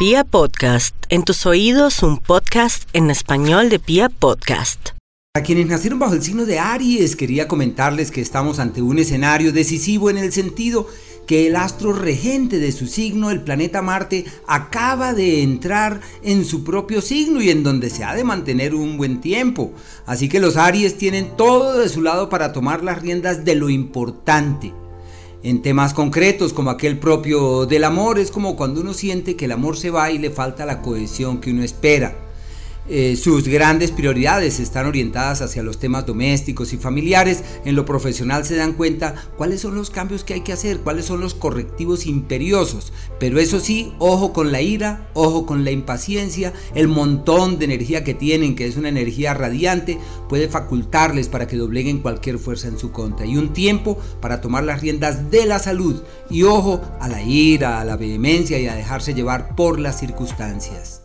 Pia Podcast, en tus oídos un podcast en español de Pia Podcast. A quienes nacieron bajo el signo de Aries, quería comentarles que estamos ante un escenario decisivo en el sentido que el astro regente de su signo, el planeta Marte, acaba de entrar en su propio signo y en donde se ha de mantener un buen tiempo. Así que los Aries tienen todo de su lado para tomar las riendas de lo importante en temas concretos como aquel propio del amor, es como cuando uno siente que el amor se va y le falta la cohesión que uno espera. Eh, sus grandes prioridades están orientadas hacia los temas domésticos y familiares. En lo profesional se dan cuenta cuáles son los cambios que hay que hacer, cuáles son los correctivos imperiosos. Pero eso sí, ojo con la ira, ojo con la impaciencia, el montón de energía que tienen, que es una energía radiante, puede facultarles para que dobleguen cualquier fuerza en su contra. Y un tiempo para tomar las riendas de la salud. Y ojo a la ira, a la vehemencia y a dejarse llevar por las circunstancias.